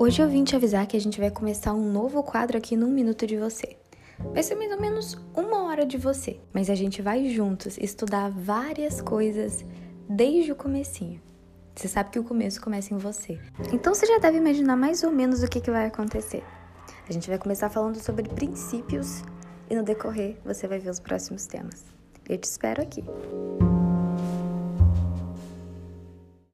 Hoje eu vim te avisar que a gente vai começar um novo quadro aqui no Minuto de Você. Vai ser mais ou menos uma hora de você, mas a gente vai juntos estudar várias coisas desde o comecinho. Você sabe que o começo começa em você. Então você já deve imaginar mais ou menos o que, que vai acontecer. A gente vai começar falando sobre princípios e no decorrer você vai ver os próximos temas. Eu te espero aqui.